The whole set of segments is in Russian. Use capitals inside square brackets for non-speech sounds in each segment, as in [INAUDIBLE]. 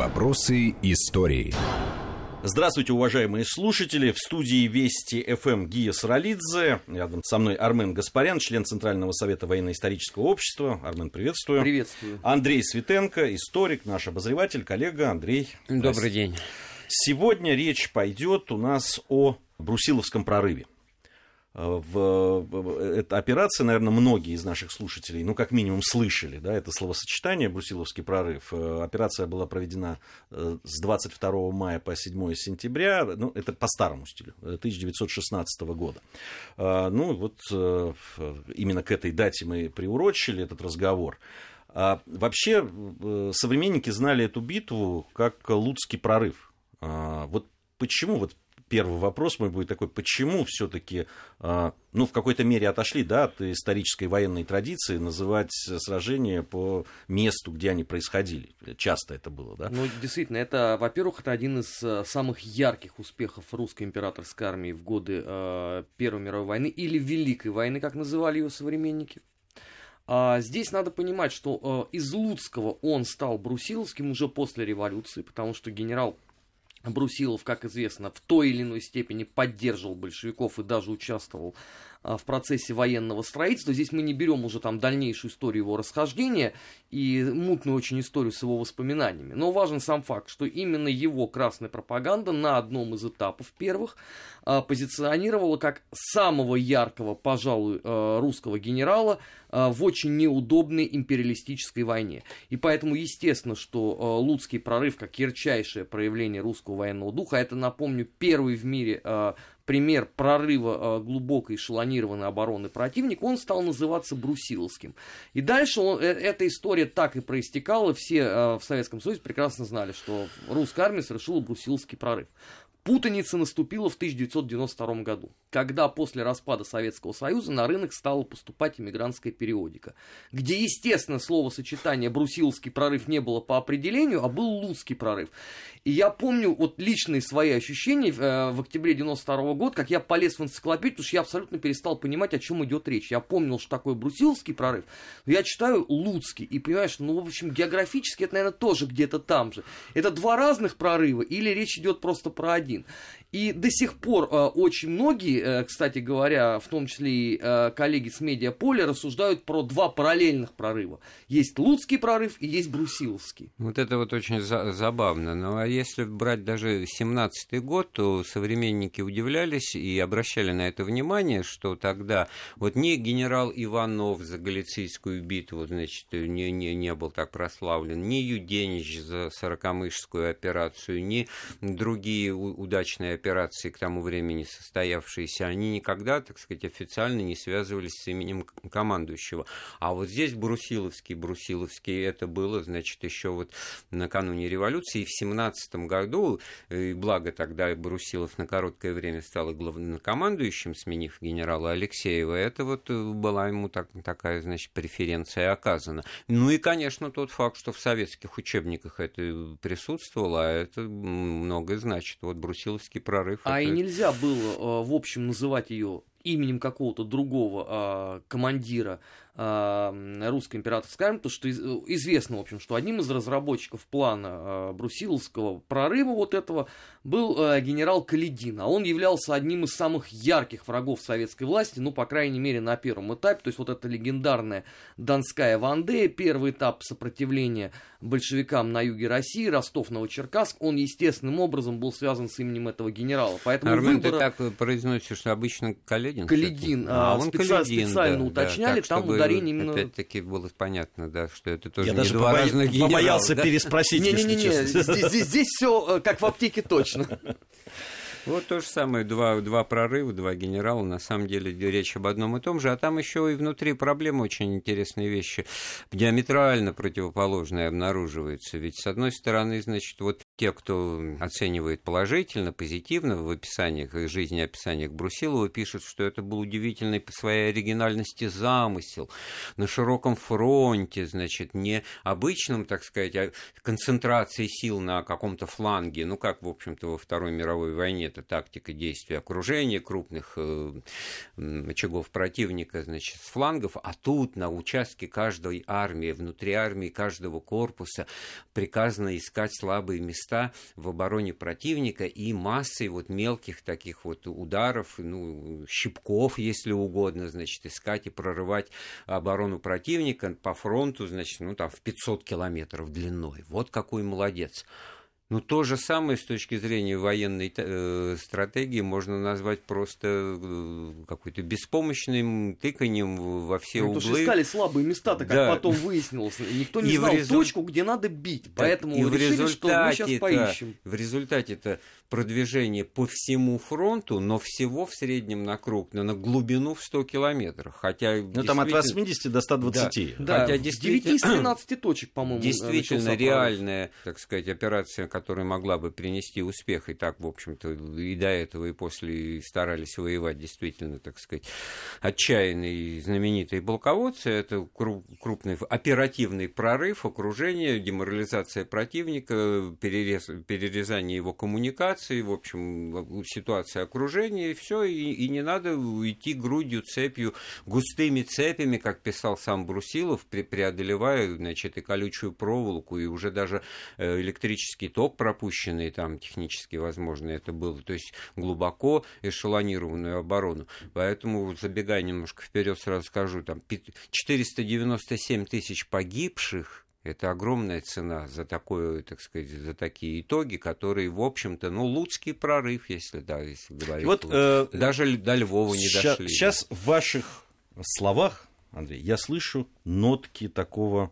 Вопросы истории. Здравствуйте, уважаемые слушатели. В студии Вести ФМ Гия Саралидзе. Рядом со мной Армен Гаспарян, член Центрального совета военно-исторического общества. Армен, приветствую. Приветствую. Андрей Светенко, историк, наш обозреватель, коллега. Андрей. Добрый день. Сегодня речь пойдет у нас о Брусиловском прорыве. Э, в эта операция, наверное, многие из наших слушателей, ну, как минимум, слышали, да, это словосочетание «Брусиловский прорыв». Э, операция была проведена э, с 22 мая по 7 сентября, ну, это по старому стилю, 1916 года. Ну, вот именно к этой дате мы приурочили этот разговор. А вообще, современники знали эту битву как Луцкий прорыв. Вот почему вот первый вопрос мой будет такой, почему все-таки, а, ну, в какой-то мере отошли, да, от исторической военной традиции называть сражения по месту, где они происходили. Часто это было, да? Ну, действительно, это, во-первых, это один из э, самых ярких успехов русской императорской армии в годы э, Первой мировой войны или Великой войны, как называли ее современники. А здесь надо понимать, что э, из Луцкого он стал Брусиловским уже после революции, потому что генерал Брусилов, как известно, в той или иной степени поддерживал большевиков и даже участвовал в процессе военного строительства. Здесь мы не берем уже там дальнейшую историю его расхождения и мутную очень историю с его воспоминаниями. Но важен сам факт, что именно его красная пропаганда на одном из этапов первых а, позиционировала как самого яркого, пожалуй, а, русского генерала в очень неудобной империалистической войне. И поэтому естественно, что Луцкий прорыв, как ярчайшее проявление русского военного духа, это, напомню, первый в мире пример прорыва э, глубокой эшелонированной обороны противника, он стал называться Брусиловским. И дальше он, э, эта история так и проистекала. Все э, в Советском Союзе прекрасно знали, что русская армия совершила Брусиловский прорыв. Путаница наступила в 1992 году, когда после распада Советского Союза на рынок стала поступать иммигрантская периодика, где, естественно, словосочетание «брусиловский прорыв» не было по определению, а был «луцкий прорыв». И я помню вот личные свои ощущения э, в октябре 92 года, как я полез в энциклопедию, потому что я абсолютно перестал понимать, о чем идет речь. Я помнил, что такое Брусиловский прорыв, но я читаю Луцкий и понимаешь, ну, в общем, географически это, наверное, тоже где-то там же. Это два разных прорыва или речь идет просто про один. И до сих пор э, очень многие, э, кстати говоря, в том числе и э, коллеги с медиаполя, рассуждают про два параллельных прорыва. Есть Луцкий прорыв и есть Брусиловский. Вот это вот очень за- забавно. Ну а если брать даже 17-й год, то современники удивлялись и обращали на это внимание, что тогда вот не генерал Иванов за Галицийскую битву, значит, не, не, не был так прославлен, ни Юденич за Сорокомышскую операцию, ни другие удачные операции к тому времени состоявшиеся, они никогда, так сказать, официально не связывались с именем командующего. А вот здесь Брусиловский, Брусиловский, это было, значит, еще вот накануне революции, и в 17 году, и благо тогда Брусилов на короткое время стал главнокомандующим, сменив генерала Алексеева, это вот была ему так, такая, значит, преференция оказана. Ну и, конечно, тот факт, что в советских учебниках это присутствовало, а это многое значит. Вот Брусиловский прорыв. А это... и нельзя было, э, в общем, называть ее именем какого-то другого а, командира русской императорской армии, потому что из, известно, в общем, что одним из разработчиков плана э, Брусиловского прорыва вот этого был э, генерал Каледин, а он являлся одним из самых ярких врагов советской власти, ну, по крайней мере, на первом этапе, то есть вот эта легендарная Донская Вандея, первый этап сопротивления большевикам на юге России, Ростов-Новочеркасск, он естественным образом был связан с именем этого генерала. Поэтому Армен, выбора... ты так произносишь, что обычно Каледин? Каледин. А, он специально, Каледин, специально да, уточняли, да, там чтобы ударение именно... Опять-таки было понятно, да, что это тоже Я не даже два побоя... разных генерала. побоялся да? переспросить, Не-не-не, если честно. здесь, здесь, здесь все э, как в аптеке точно. [LAUGHS] Вот то же самое, два, два прорыва, два генерала, на самом деле речь об одном и том же, а там еще и внутри проблемы очень интересные вещи, диаметрально противоположные обнаруживаются. Ведь, с одной стороны, значит, вот те, кто оценивает положительно, позитивно в описаниях, в жизнеописаниях Брусилова, пишут, что это был удивительный по своей оригинальности замысел. На широком фронте, значит, не обычном, так сказать, а концентрации сил на каком-то фланге, ну, как, в общем-то, во Второй мировой войне, это тактика действия окружения крупных э, очагов противника, значит, с флангов, а тут на участке каждой армии, внутри армии каждого корпуса приказано искать слабые места в обороне противника и массой вот мелких таких вот ударов, ну, щипков, если угодно, значит, искать и прорывать оборону противника по фронту, значит, ну, там, в 500 километров длиной. Вот какой молодец. Ну, то же самое с точки зрения военной э, стратегии можно назвать просто э, какой-то беспомощным тыканием во все ну, углы. Потому что искали слабые места-то, как да. потом выяснилось. Никто не и знал результ... точку, где надо бить. Поэтому и решили, что мы сейчас поищем. В результате это продвижение по всему фронту, но всего в среднем на круг, на глубину в 100 километров. Хотя ну, там от 80 до 120. Да, да. Хотя действительно... 9 из 13 точек, по-моему, Действительно реальная, так сказать, операция, которая могла бы принести успех, и так, в общем-то, и до этого, и после старались воевать действительно, так сказать, отчаянные знаменитые полководцы. Это крупный оперативный прорыв, окружение, деморализация противника, перерез, перерезание его коммуникаций, в общем, ситуация окружения, и все, и, и не надо идти грудью, цепью, густыми цепями, как писал сам Брусилов, преодолевая, значит, и колючую проволоку, и уже даже э, электрический ток пропустил запущенные там технически возможно это было, то есть глубоко эшелонированную оборону. Поэтому, забегая немножко вперед, сразу скажу, там 497 тысяч погибших, это огромная цена за такое, так сказать, за такие итоги, которые, в общем-то, ну, луцкий прорыв, если да, если говорить. Вот, э, Даже до Львова не ща, дошли. Сейчас в ваших словах, Андрей, я слышу нотки такого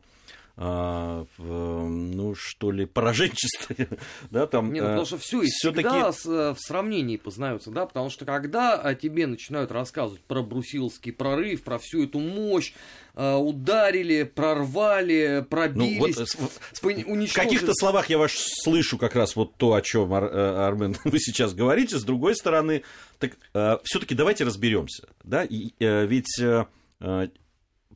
а, ну, что ли, пораженчество, [LAUGHS] да, там... Нет, ну, потому что все всегда с, э, в сравнении познаются, да, потому что когда тебе начинают рассказывать про брусиловский прорыв, про всю эту мощь, э, ударили, прорвали, пробились, ну, вот, уничтожили... В каких-то словах я вас слышу как раз вот то, о чем, Ар, э, Армен, [LAUGHS] вы сейчас говорите. С другой стороны, так все-таки давайте разберемся, да, и, ведь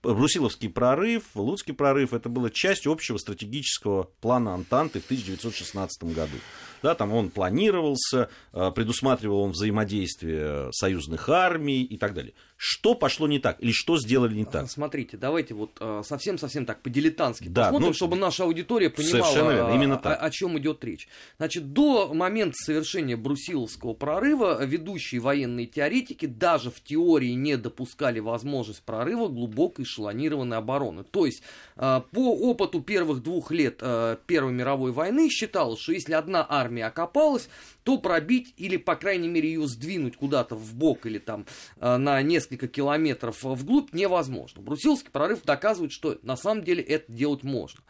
Брусиловский прорыв, Луцкий прорыв, это была часть общего стратегического плана Антанты в 1916 году. Да, там он планировался, э, предусматривал он взаимодействие союзных армий и так далее. Что пошло не так? Или что сделали не так? Смотрите, давайте вот э, совсем-совсем так по-дилетантски да, посмотрим, ну, чтобы наша аудитория понимала, верно, именно так. О, о чем идет речь. Значит, до момента совершения Брусиловского прорыва ведущие военные теоретики даже в теории не допускали возможность прорыва глубокой эшелонированной обороны. То есть, э, по опыту первых двух лет Первой мировой войны считалось, что если одна армия армия окопалась, то пробить или, по крайней мере, ее сдвинуть куда-то в бок или там э, на несколько километров вглубь невозможно. Брусиловский прорыв доказывает, что на самом деле это делать можно.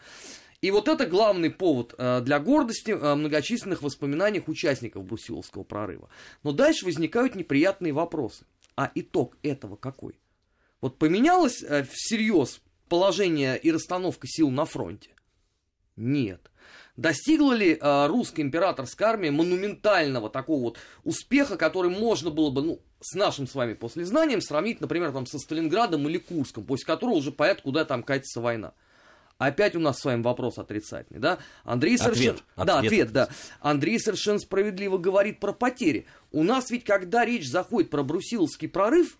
И вот это главный повод э, для гордости э, многочисленных воспоминаниях участников Брусиловского прорыва. Но дальше возникают неприятные вопросы. А итог этого какой? Вот поменялось всерьез положение и расстановка сил на фронте? Нет. Достигла ли э, русская императорская армия монументального такого вот успеха, который можно было бы, ну, с нашим с вами послезнанием сравнить, например, там, со Сталинградом или Курском, после которого уже понятно, куда там катится война. Опять у нас с вами вопрос отрицательный, да? Андрей совершенно... Ответ, да, ответ, да. Андрей совершенно справедливо говорит про потери. У нас ведь, когда речь заходит про Брусиловский прорыв,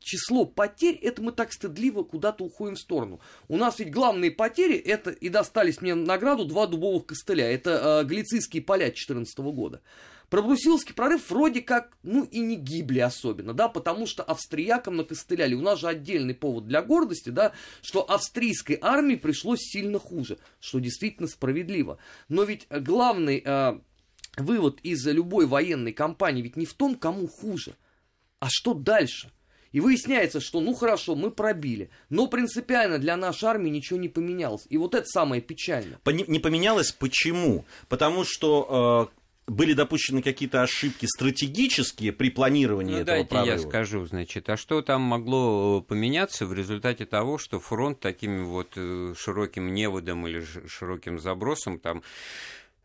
число потерь, это мы так стыдливо куда-то уходим в сторону. У нас ведь главные потери, это и достались мне награду два дубовых костыля. Это э, Галицийские поля 2014 года. Про Брусиловский прорыв вроде как, ну и не гибли особенно, да, потому что австриякам накостыляли. У нас же отдельный повод для гордости, да, что австрийской армии пришлось сильно хуже, что действительно справедливо. Но ведь главный э, вывод из любой военной кампании ведь не в том, кому хуже, а что дальше. И выясняется, что ну хорошо, мы пробили, но принципиально для нашей армии ничего не поменялось. И вот это самое печальное. Не поменялось почему? Потому что э, были допущены какие-то ошибки стратегические при планировании ну, этого дайте прорыва? я скажу, значит, а что там могло поменяться в результате того, что фронт таким вот э, широким неводом или широким забросом там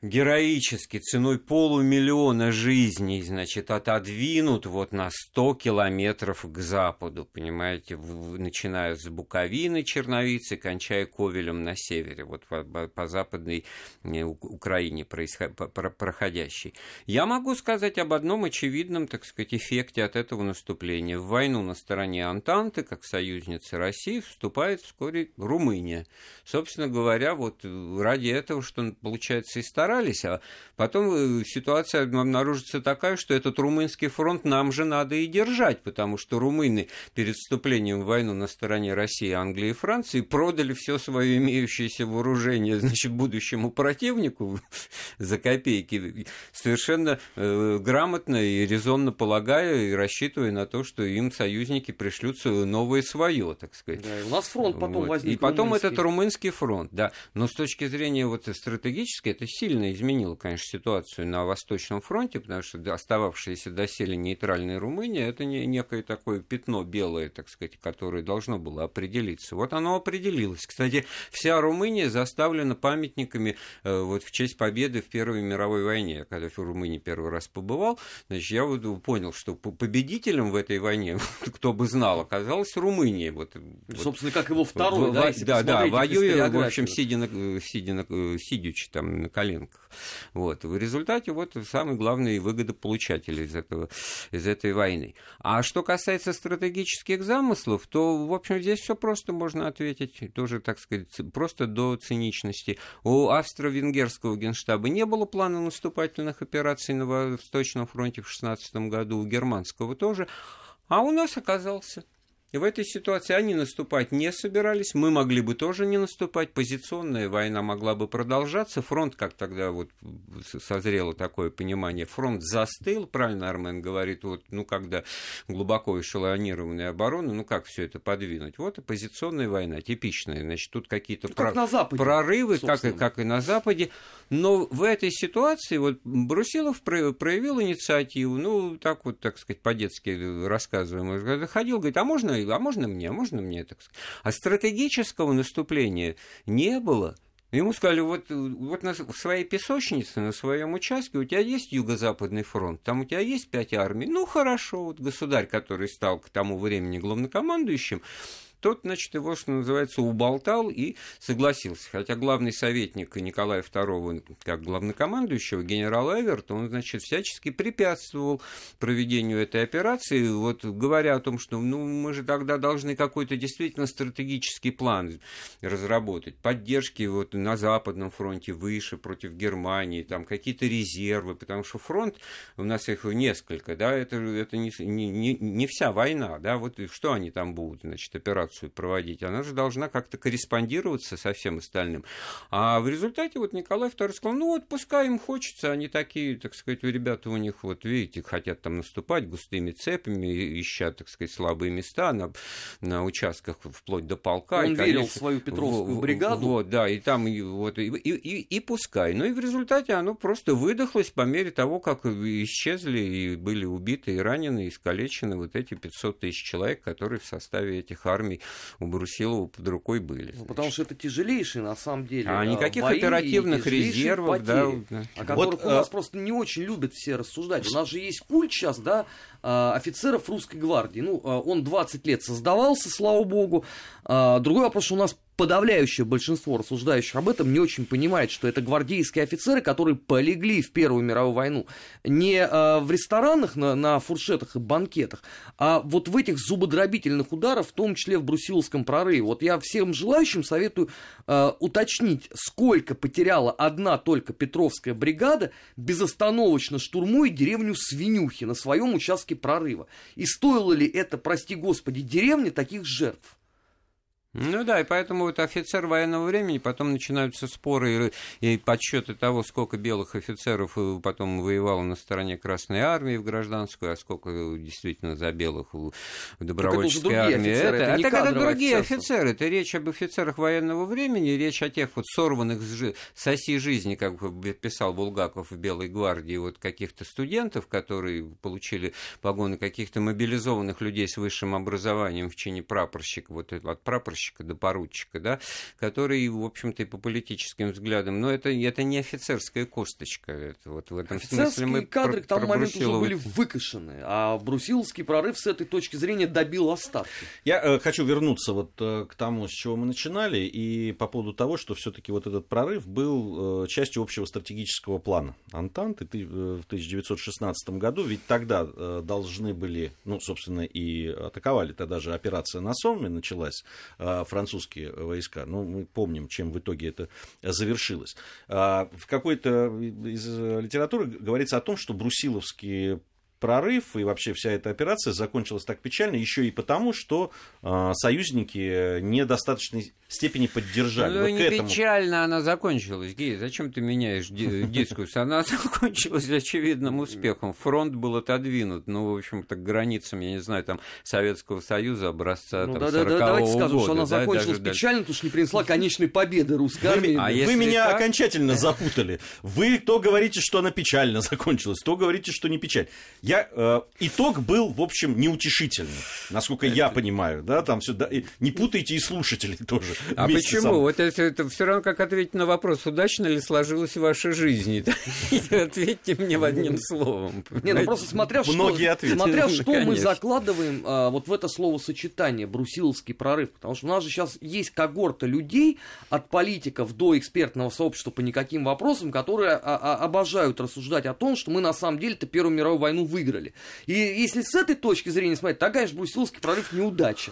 героически ценой полумиллиона жизней, значит, отодвинут вот на 100 километров к западу, понимаете, начиная с Буковины, Черновицы, кончая Ковелем на севере, вот по, по западной э, Украине происход... проходящей. Я могу сказать об одном очевидном, так сказать, эффекте от этого наступления. В войну на стороне Антанты, как союзницы России, вступает вскоре Румыния. Собственно говоря, вот ради этого, что получается и старается, старались, а потом э, ситуация обнаружится такая, что этот румынский фронт нам же надо и держать, потому что румыны перед вступлением в войну на стороне России, Англии и Франции продали все свое имеющееся вооружение [LAUGHS] значит, будущему противнику [LAUGHS] за копейки, совершенно э, грамотно и резонно полагая и рассчитывая на то, что им союзники пришлют новое свое, так сказать. Да, у нас фронт потом вот. возник. И потом румынский. этот румынский фронт, да. Но с точки зрения вот стратегической, это сильно сильно изменила, конечно, ситуацию на Восточном фронте, потому что остававшаяся доселе нейтральная Румыния это не некое такое пятно белое, так сказать, которое должно было определиться. Вот оно определилось. Кстати, вся Румыния заставлена памятниками э, вот в честь победы в Первой мировой войне. Я когда в Румынии первый раз побывал, значит, я вот понял, что победителем в этой войне, [LAUGHS] кто бы знал, оказалась Румыния. Вот, Собственно, вот, как его второй, в, да, да, да, воюя, в общем, сидя на, сидя на, сидячи там на коленках рынках. Вот. В результате вот самый главный выгодополучатель из, этого, из этой войны. А что касается стратегических замыслов, то, в общем, здесь все просто можно ответить, тоже, так сказать, просто до циничности. У австро-венгерского генштаба не было плана наступательных операций на Восточном фронте в 16 году, у германского тоже, а у нас оказался. И в этой ситуации они наступать не собирались, мы могли бы тоже не наступать, позиционная война могла бы продолжаться, фронт, как тогда вот созрело такое понимание, фронт застыл, правильно Армен говорит, вот, ну, когда глубоко эшелонированная оборона, ну, как все это подвинуть? Вот оппозиционная война, типичная, значит, тут какие-то ну, как про... прорывы, как и, как и на Западе, но в этой ситуации вот Брусилов проявил инициативу, ну, так вот, так сказать, по-детски рассказываем, ходил, говорит, а можно а можно мне, а можно мне, так сказать. А стратегического наступления не было. Ему сказали, вот, вот на, в своей песочнице, на своем участке у тебя есть Юго-Западный фронт, там у тебя есть пять армий. Ну, хорошо, вот государь, который стал к тому времени главнокомандующим, тот, значит, его, что называется, уболтал и согласился. Хотя главный советник Николая II, как главнокомандующего, генерал Эверт, он, значит, всячески препятствовал проведению этой операции, вот говоря о том, что ну, мы же тогда должны какой-то действительно стратегический план разработать, поддержки вот на Западном фронте выше против Германии, там какие-то резервы, потому что фронт, у нас их несколько, да, это, это не, не, не вся война, да, вот что они там будут, значит, операцию операцию проводить, она же должна как-то корреспондироваться со всем остальным. А в результате вот Николай II сказал, ну вот пускай им хочется, они такие, так сказать, ребята у них, вот видите, хотят там наступать густыми цепями, ища, так сказать, слабые места на, на участках вплоть до полка. Он и, конечно, верил в свою Петровскую бригаду. Вот, да, и там и, вот, и, и, и, и пускай. Ну и в результате оно просто выдохлось по мере того, как исчезли и были убиты и ранены, и искалечены вот эти 500 тысяч человек, которые в составе этих армий у Брусилова под рукой были. Ну, потому что это тяжелейшие, на самом деле, А никаких бои оперативных резервов, потери, да, да. О которых вот, у нас а... просто не очень любят все рассуждать. У нас же есть культ сейчас, да, а, офицеров русской гвардии. Ну, он 20 лет создавался, слава богу. Другой вопрос, что у нас подавляющее большинство рассуждающих об этом не очень понимает, что это гвардейские офицеры, которые полегли в Первую мировую войну не э, в ресторанах на, на фуршетах и банкетах, а вот в этих зубодробительных ударах, в том числе в Брусиловском прорыве. Вот я всем желающим советую э, уточнить, сколько потеряла одна только Петровская бригада, безостановочно штурмуя деревню Свинюхи на своем участке прорыва. И стоило ли это, прости господи, деревне таких жертв? Ну да, и поэтому вот офицер военного времени, потом начинаются споры и, и подсчеты того, сколько белых офицеров э, потом воевало на стороне Красной Армии в гражданскую, а сколько действительно за белых в добровольческой армии. Офицеры, это, это, это, это другие офицеры, это речь об офицерах военного времени, речь о тех вот сорванных с оси жизни, как писал Булгаков в Белой гвардии, вот каких-то студентов, которые получили погоны каких-то мобилизованных людей с высшим образованием в чине прапорщика, вот от прапорщика прапорщика до поручика, да, который, в общем-то, и по политическим взглядам, но это, это не офицерская косточка. Это вот в этом Офицерские смысле мы кадры к тому моменту уже были выкашены, а Брусиловский прорыв с этой точки зрения добил остатки. Я э, хочу вернуться вот э, к тому, с чего мы начинали, и по поводу того, что все-таки вот этот прорыв был э, частью общего стратегического плана Антанты ты, э, в 1916 году, ведь тогда э, должны были, ну, собственно, и атаковали, тогда же операция на Сомме началась, э, французские войска, ну, мы помним, чем в итоге это завершилось. А, В какой-то из литературы говорится о том, что брусиловские прорыв и вообще вся эта операция закончилась так печально еще и потому, что э, союзники недостаточной степени поддержали. Ну, вот не этому. печально она закончилась, Гей, зачем ты меняешь ди- [LAUGHS] дискуссию? Она закончилась очевидным успехом. Фронт был отодвинут, ну, в общем-то, к границам, я не знаю, там, Советского Союза образца Ну там, да, да, да, 40-го давайте скажем, года, что она да, закончилась даже печально, потому что не принесла конечной победы русской армии. А Вы меня так- окончательно запутали. Вы то говорите, что она печально закончилась, то говорите, что не печаль. Я, э, итог был, в общем, неутешительный, насколько я понимаю. Да, там все, не путайте и слушателей тоже. А почему? Вот это, это все равно как ответить на вопрос, удачно ли сложилась ваша жизнь. [LAUGHS] Ответьте мне в одним словом. Не, ну просто смотря что, смотря Ну, что мы закладываем а, вот в это словосочетание брусиловский прорыв, потому что у нас же сейчас есть когорта людей от политиков до экспертного сообщества по никаким вопросам, которые а, а, обожают рассуждать о том, что мы на самом деле-то Первую мировую войну выиграли. И если с этой точки зрения смотреть, то, конечно, брусиловский прорыв неудача.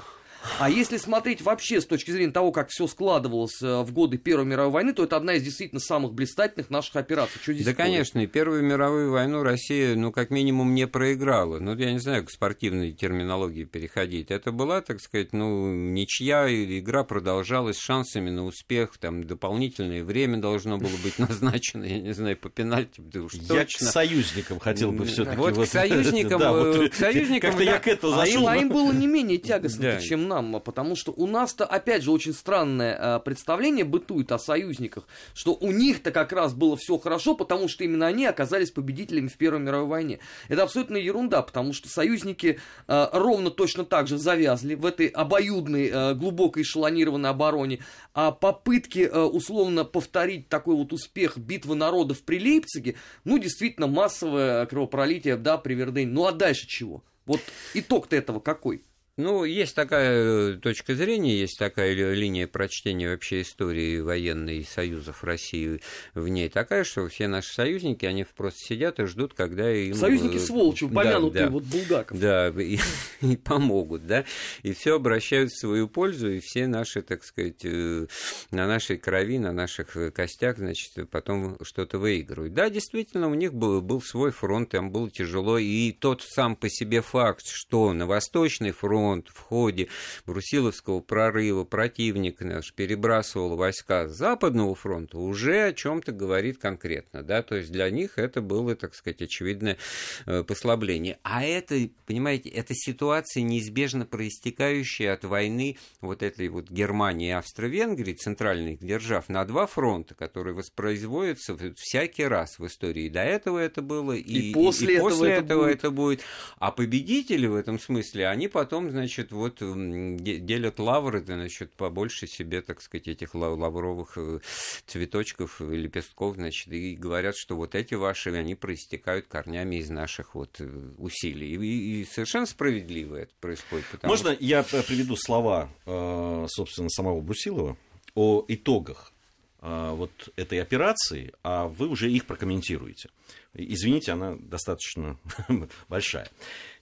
А если смотреть вообще с точки зрения того, как все складывалось э, в годы Первой мировой войны, то это одна из действительно самых блистательных наших операций. Что здесь Да, спорить? конечно, и Первую мировую войну Россия, ну, как минимум, не проиграла. Ну, я не знаю, к спортивной терминологии переходить. Это была, так сказать, ну, ничья, игра продолжалась с шансами на успех, там, дополнительное время должно было быть [LAUGHS] назначено, я не знаю, по пенальти, да уж Я точно. к союзникам хотел бы все-таки. Вот к [LAUGHS] союзникам, э, к союзникам, Как-то я к этому А им, зашел. а им было не менее тягостно, Да. чем нам, а потому что у нас-то, опять же, очень странное а, представление бытует о союзниках, что у них-то как раз было все хорошо, потому что именно они оказались победителями в Первой мировой войне. Это абсолютно ерунда, потому что союзники а, ровно точно так же завязли в этой обоюдной, глубокой эшелонированной обороне, а попытки условно повторить такой вот успех битвы народов при Лейпциге, ну, действительно, массовое кровопролитие, да, при Вердене. Ну, а дальше чего? Вот итог-то этого какой? Ну, есть такая э, точка зрения, есть такая ли- линия прочтения вообще истории военной союзов России в ней такая, что все наши союзники, они просто сидят и ждут, когда им... Союзники э, сволочи, да, упомянутые, да. вот Булгаков. Да, и, [LAUGHS] и помогут, да, и все обращают в свою пользу, и все наши, так сказать, э, на нашей крови, на наших костях, значит, потом что-то выигрывают. Да, действительно, у них был, был свой фронт, там было тяжело, и тот сам по себе факт, что на Восточный фронт в ходе Брусиловского прорыва противник наш перебрасывал войска с Западного фронта, уже о чем-то говорит конкретно, да, то есть для них это было, так сказать, очевидное э, послабление. А это, понимаете, это ситуация, неизбежно проистекающая от войны вот этой вот Германии и Австро-Венгрии, центральных держав, на два фронта, которые воспроизводятся всякий раз в истории. До этого это было, и, И после этого после это этого будет. это будет. А победители в этом смысле, они потом, значит, вот делят лавры, значит, побольше себе, так сказать, этих ла- лавровых э, цветочков, э, лепестков, значит, и говорят, что вот эти ваши, они проистекают корнями из наших вот э, усилий. И, и совершенно справедливо это происходит. потому Можно я п- приведу слова, э, собственно, самого Брусилова о итогах э, вот этой операции, а вы уже их прокомментируете. Извините, она достаточно [LAUGHS] большая.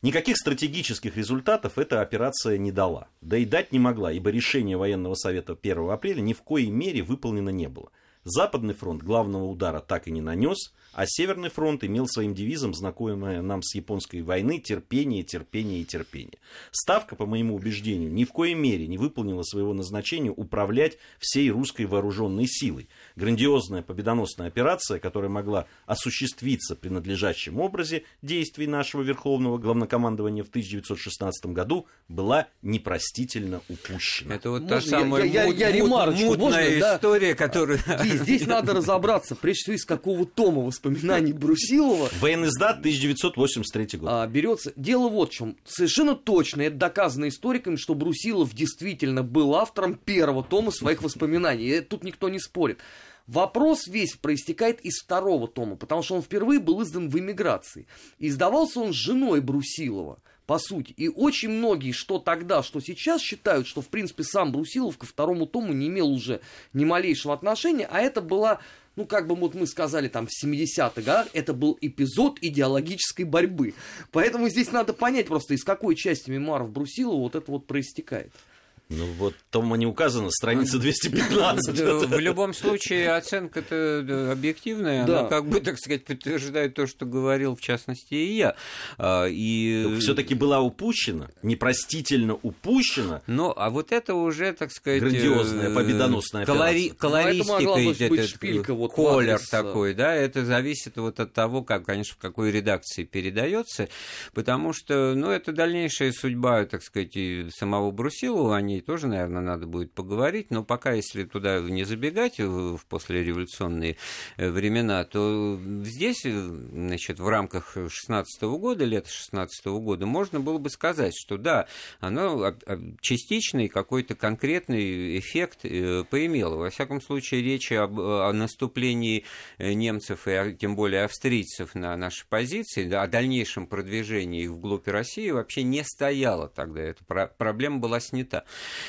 Никаких стратегических результатов эта операция не дала. Да и дать не могла, ибо решение военного совета 1 апреля ни в коей мере выполнено не было. Западный фронт главного удара так и не нанес, а Северный фронт имел своим девизом знакомое нам с японской войны терпение, терпение и терпение. Ставка, по моему убеждению, ни в коей мере не выполнила своего назначения управлять всей русской вооруженной силой. Грандиозная победоносная операция, которая могла осуществиться при надлежащем образе действий нашего Верховного Главнокомандования в 1916 году, была непростительно упущена. Это вот Можно та я- самая я- я- мут- я мут- ремарочку, мутная можно, да? история, которую Гей, И здесь надо разобраться, прежде всего, из какого тома воспоминаний Брусилова Военноиздат 1983 год. а, берется. Дело вот в чем. Совершенно точно, это доказано историками, что Брусилов действительно был автором первого тома своих воспоминаний. И тут никто не спорит. Вопрос весь проистекает из второго тома, потому что он впервые был издан в эмиграции. Издавался он с женой Брусилова, по сути. И очень многие, что тогда, что сейчас, считают, что, в принципе, сам Брусилов ко второму тому не имел уже ни малейшего отношения, а это была ну, как бы вот мы сказали там в 70-х годах, это был эпизод идеологической борьбы. Поэтому здесь надо понять просто, из какой части мемуаров Брусилова вот это вот проистекает. Ну вот там не указано, страница 215. Да, В любом случае оценка-то объективная, Да. она как бы, так сказать, подтверждает то, что говорил, в частности, и я. А, И... Все-таки была упущена, непростительно упущена. Ну, а вот это уже, так сказать... Грандиозная, э, победоносная колори- операция. Колористика, Ну, это быть этот, шпилька вот колер адрес, такой, да, это зависит вот от того, как, конечно, в какой редакции передается, потому что, ну, это дальнейшая судьба, так сказать, и самого Брусилова, о ней тоже, наверное, надо будет поговорить, но пока, если туда не забегать в послереволюционные э, времена, то здесь, э, значит, в рамках 16 года, лета 16 года, можно было бы сказать, что да, оно частичный какой-то конкретный эффект э, поимело. Во всяком случае, речи об, о наступлении немцев и тем более австрийцев на наши позиции, да, о дальнейшем продвижении их вглубь России вообще не стояло тогда. Эта про- проблема была снята.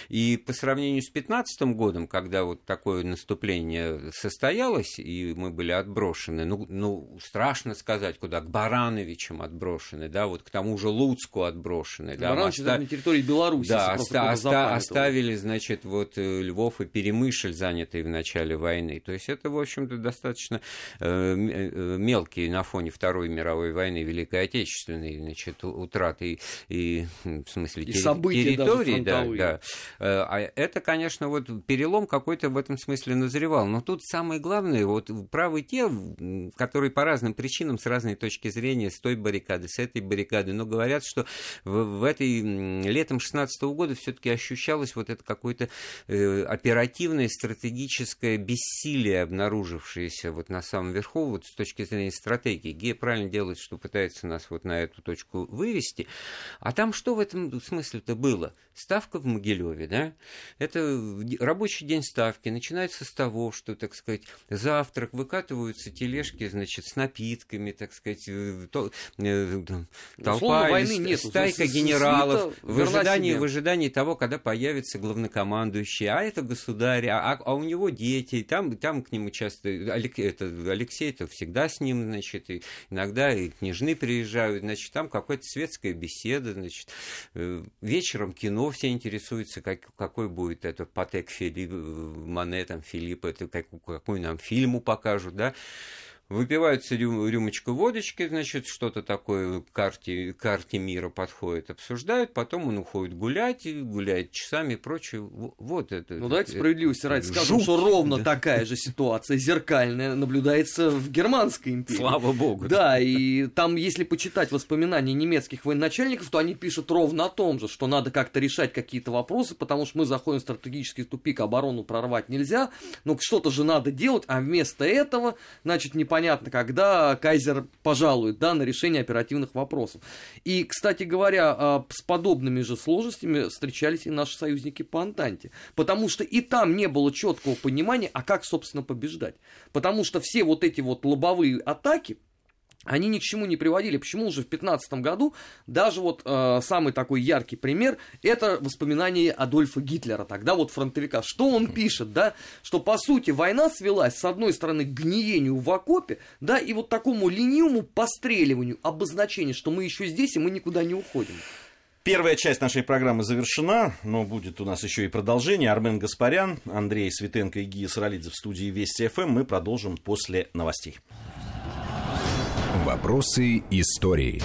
И по сравнению с 15 годом, когда вот такое наступление состоялось, и мы были отброшены, ну, ну страшно сказать, куда, к Барановичам отброшены, да, вот к тому же Луцку отброшены. Да, Баранович мы даже оста- на территории Беларуси. да, оста- оста- оставили, значит, вот э, Львов и Перемышль, занятые в начале войны. То есть это, в общем-то, достаточно э, э, мелкие на фоне Второй мировой войны, Великой Отечественной, значит, утраты и, и, в смысле И терри- события даже территорий, да, да. Э, А это, конечно, вот перелом какой-то в этом смысле назревал. Но тут самое главное, вот правы те, которые по разным причинам, с разной точки зрения, с той баррикады, с этой баррикады, но говорят, что в, в этой летом 16 года все-таки ощущалось вот это какое-то э, оперативное, стратегическое бессилие, обнаружившееся вот на самом верху, вот с точки зрения стратегии. Гея правильно делает, что пытается нас вот на эту точку вывести. А там что в этом смысле-то было? Ставка в Могилеве, да? Это рабочий день ставки. Начинается с того, что, так сказать, завтрак, выкатываются тележки, значит, с напитками, так сказать, э, то- э, там, толпа, войны нету. стайка генералов в ожидании, в ожидании того, когда появится главнокомандующий, а это государь, а, а у него дети, там, там к нему часто, это, Алексей это всегда с ним, значит, и иногда и княжны приезжают, значит, там какая-то светская беседа, значит, э, вечером кино, все интересуются, как, какой будет это Патек Филипп, Мане, там, Филипп, это как, какой нам фильму покажут, да, Выпиваются рю- рюмочку водочки, значит, что-то такое к карте, карте мира подходит, обсуждают, потом он уходит гулять, и гуляет часами и прочее. Во- Вот это. Ну, давайте это- справедливости ради скажем, жуть, что ровно да. такая же ситуация зеркальная наблюдается в Германской империи. Слава богу. Да, и там, если почитать воспоминания немецких военачальников, то они пишут ровно о том же, что надо как-то решать какие-то вопросы, потому что мы заходим в стратегический тупик, оборону прорвать нельзя, но что-то же надо делать, а вместо этого, значит, непонятно, когда кайзер пожалует, да, на решение оперативных вопросов. И, кстати говоря, а, с подобными же сложностями встречались и наши союзники по Антанте, потому что и там не было четкого понимания, а как, собственно, побеждать. Потому что все вот эти вот лобовые атаки, они ни к чему не приводили. Почему уже в 15 году даже вот э, самый такой яркий пример это воспоминания Адольфа Гитлера, тогда вот фронтовика. Что он пишет, да, что по сути война свелась с одной стороны к гниению в окопе, да, и вот такому ленивому постреливанию, обозначению, что мы еще здесь и мы никуда не уходим. Первая часть нашей программы завершена, но будет у нас еще и продолжение. Армен Гаспарян, Андрей Светенко и Гия Саралидзе в студии Вести ФМ. Мы продолжим после новостей. Вопросы истории.